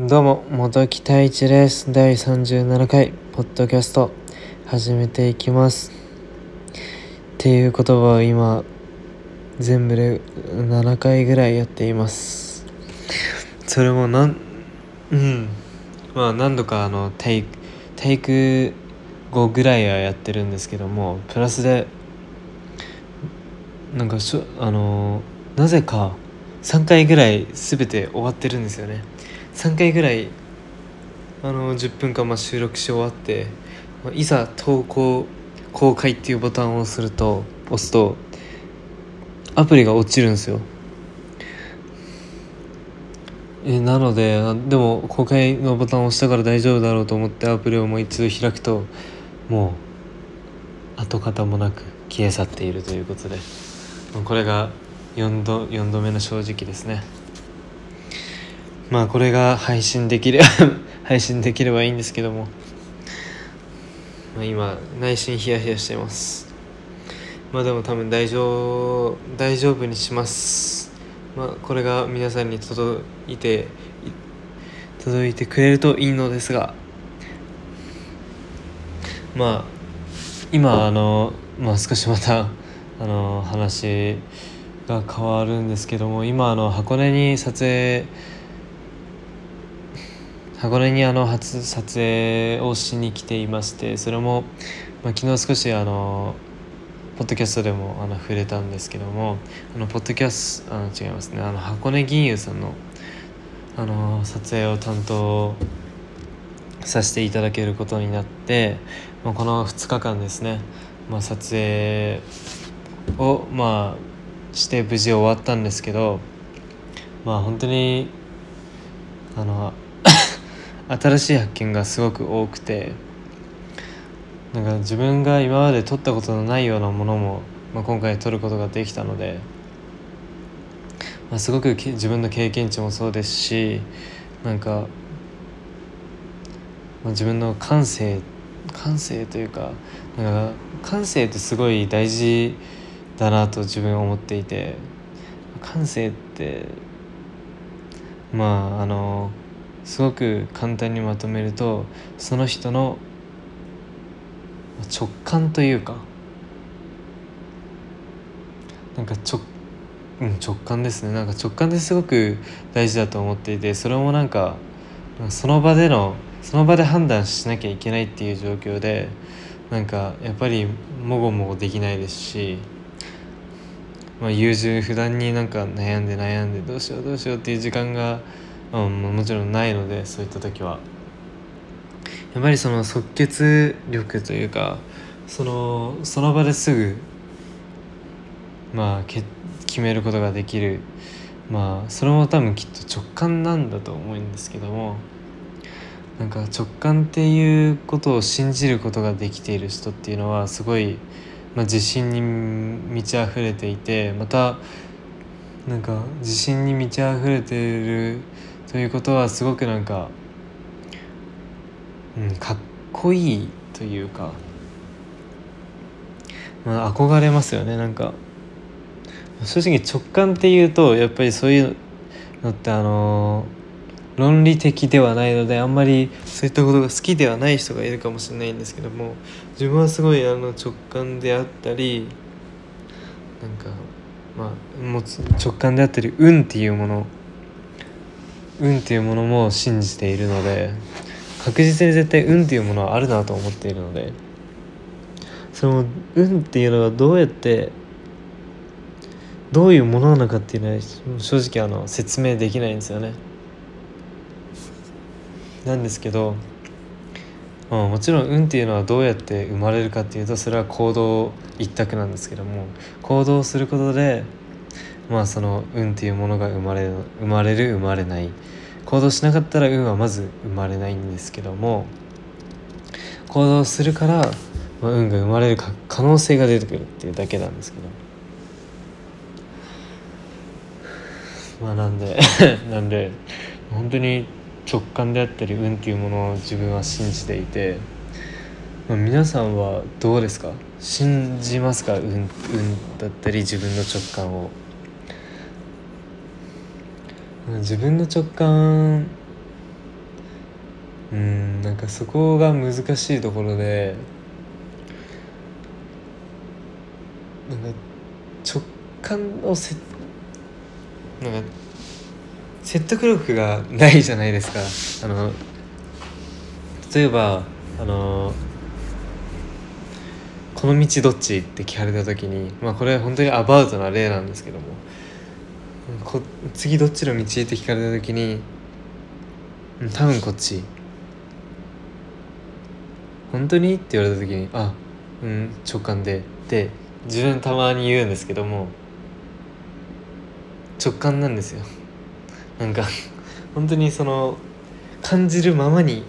どうも、元木太一です。第37回、ポッドキャスト、始めていきます。っていう言葉を今、全部で7回ぐらいやっています。それもなん、うん、まあ何度かあの、テイク、テイク5ぐらいはやってるんですけども、プラスで、なんかしょ、あの、なぜか3回ぐらい全て終わってるんですよね。3回ぐらいあの10分間ま収録し終わってまいざ投稿公開っていうボタンを押すると押すとアプリが落ちるんですよ。えなのででも公開のボタンを押したから大丈夫だろうと思ってアプリをもう一度開くともう跡形もなく消え去っているということでこれが4度 ,4 度目の正直ですね。まあこれが配信できれば 配信できればいいんですけども、まあ、今内心ヒヤヒヤしています。まあでも多分大丈夫大丈夫にします。まあこれが皆さんに届いて届いてくれるといいのですが。まあ今あのまあ少しまたあの話が変わるんですけども今あの箱根に撮影箱根にあの初撮影をしに来ていましてそれも、まあ、昨日少しあのポッドキャストでもあの触れたんですけどもあのポッドキャストあの違いますね。あの箱根銀友さんのあの撮影を担当させていただけることになって、まあ、この2日間ですね、まあ、撮影をまあして無事終わったんですけどまあ本当にあの新しい発見がすごく多くてなんか自分が今まで撮ったことのないようなものも、まあ、今回撮ることができたので、まあ、すごく自分の経験値もそうですしなんか、まあ、自分の感性感性というかなんか感性ってすごい大事だなと自分は思っていて感性ってまああのすごく簡単にまとめるとその人の直感というかなんか直,、うん、直感ですね。なんか直感ですごく大事だと思っていてそれもなんかその場でのその場で判断しなきゃいけないっていう状況でなんかやっぱりもごもごできないですし、まあ、優柔不断になんか悩んで悩んでどうしようどうしようっていう時間がうん、もちろんないのでそういった時は。やっぱりその即決力というかそのその場ですぐまあけ決めることができる。まあそれも多分きっと直感なんだと思うんですけどもなんか直感っていうことを信じることができている人っていうのはすごい、まあ、自信に満ち溢れていてまたなんか自信に満ち溢れているということはすごくなんか、うん、かっこいいというか、まあ、憧れますよね。なんか正直直感っていうとやっぱりそういうのってあの論理的ではないのであんまりそういったことが好きではない人がいるかもしれないんですけども自分はすごいあの直感であったりなんかまあもう直感であったり運っていうもの運っていうものも信じているので確実に絶対運っていうものはあるなと思っているのでその運っていうのがどうやってどういうものなのかっていうのは正直あの説明できないんですよね。なんですけど、まあ、もちろん運っていうのはどうやって生まれるかっていうとそれは行動一択なんですけども行動することでまあその運っていうものが生まれる生まれる生まれない。行動しなかったら運はまず生まれないんですけども行動するから、まあ、運が生まれる可能性が出てくるっていうだけなんですけど。まあなんで なんで本当に直感であったり運っていうものを自分は信じていて、まあ、皆さんはどうですか？信じますか？運運だったり自分の直感を。自分の直感うんなんかそこが難しいところでなんか直感をせなんか説得力がないじゃないですか。あの例えばあのこの道どっち？って聞かれた時にまあこれは本当にアバウトな例なんですけども。こ次どっちの道って聞かれた時に多分こっち。本当に？って言われた時にあうん直感で。って自分たまに言うんですけども直感なんですよ。なんか本当にその感じるままに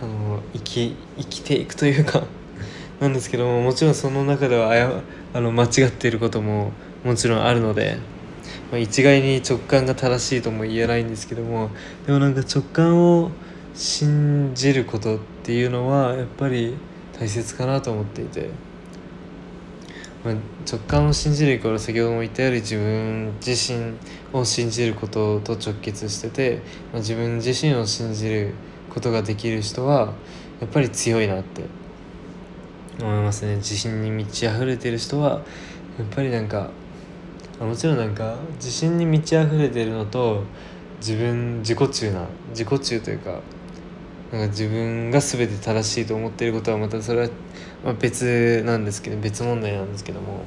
あの生き生きていくというかなんですけどももちろんその中ではあやあの間違っていることももちろんあるので、まあ、一概に直感が正しいとも言えないんですけどもでもなんか直感を信じることっていうのはやっぱり大切かなと思っていて、まあ、直感を信じるイコール先ほども言ったように自分自身を信じることと直結してて、まあ、自分自身を信じることができる人はやっぱり強いなって思いますね。自信に満ち溢れてる人はやっぱりなんかもちろんなんか自信に満ち溢れてるのと自分自己中な自己中というかなんか自分が全て正しいと思っていることはまたそれは別なんですけど別問題なんですけども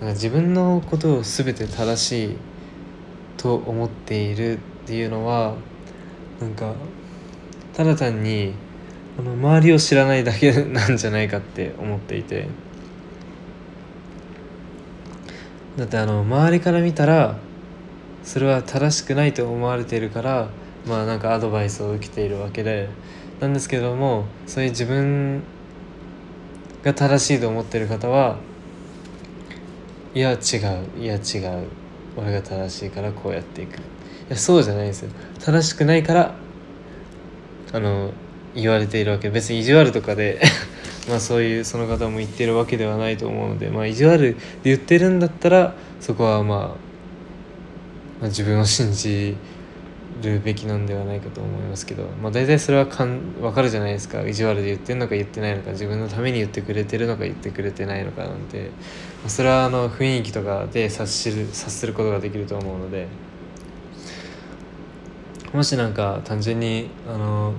なんか自分のことを全て正しいと思っているっていうのはなんかただ単にあの周りを知らないだけなんじゃないかって思っていて。だってあの周りから見たらそれは正しくないと思われているからまあなんかアドバイスを受けているわけでなんですけどもそういう自分が正しいと思ってる方はいや違ういや違う俺が正しいからこうやっていく。いやそうじゃないですよ。正しくないからあの言われているわけ。別に意地悪とかで まあそういうその方も言ってるわけではないと思うのでまあ意地悪で言ってるんだったらそこはまあ、まあ、自分を信じるべきなんではないかと思いますけど、まあ、大体それはかん分かるじゃないですか。意地悪で言ってるのか言ってないのか自分のために言ってくれてるのか言ってくれてないのかなんて、まあ、それはあの雰囲気とかで察しる察することができると思うので。もしなんか単純にあの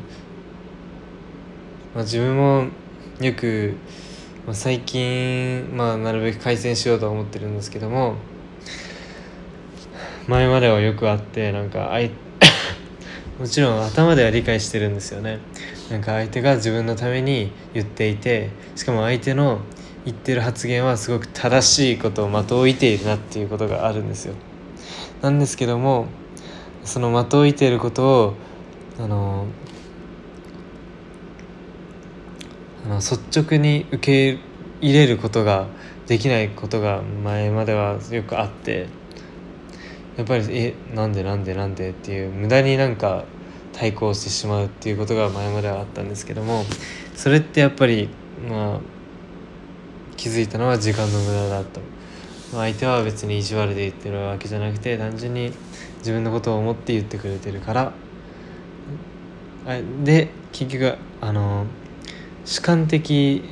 まあ、自分もよく、まあ、最近、まあ、なるべく改善しようと思ってるんですけども前まではよくあってなんかあい もちろん頭では理解してるんですよね。なんか相手が自分のために言っていてしかも相手の言ってる発言はすごく正しいことを的を射ているなっていうことがあるんですよ。なんですけどもその的を射ていることをあのあ率直に受け入れることができないことが前まではよくあってやっぱり「えなんでなんでなんで?」っていう無駄になんか対抗してしまうっていうことが前まではあったんですけどもそれってやっぱりまあ気づいたのは時間の無駄だと。相手は別に意地悪で言ってるわけじゃなくて単純に自分のことを思って言ってくれてるからで結局あの主観的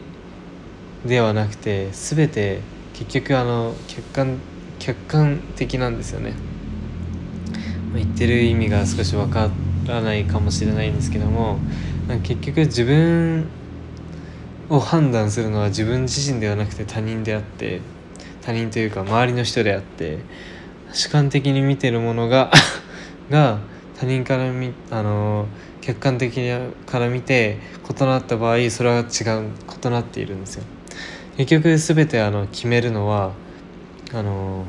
ではなくて全て結局あの客観客観的なんですよね、言ってる意味が少しわからないかもしれないんですけども結局自分を判断するのは自分自身ではなくて他人であって他人というか周りの人であって主観的に見てるものが が他人から見あの客観的から見て異なった場合それは違う異なっているんですよ。結局全てあの決めるのはあの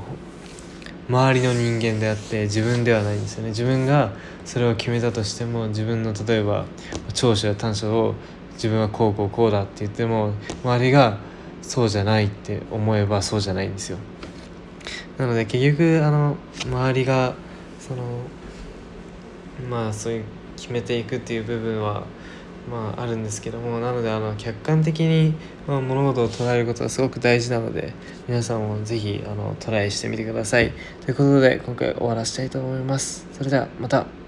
周りの人間であって自分ではないんですよね。自分がそれを決めたとしても自分の例えば長所や短所を自分はこうこうこうだって言っても周りがそうじゃないって思えばそうじゃないんですよ。なので結局あの周りがそのまあそういう決めていくっていう部分はまああるんですけどもなのであの客観的に、まあ、物事を捉えることはすごく大事なので皆さんも是非あのトライしてみてください。ということで今回終わらせたいと思います。それではまた。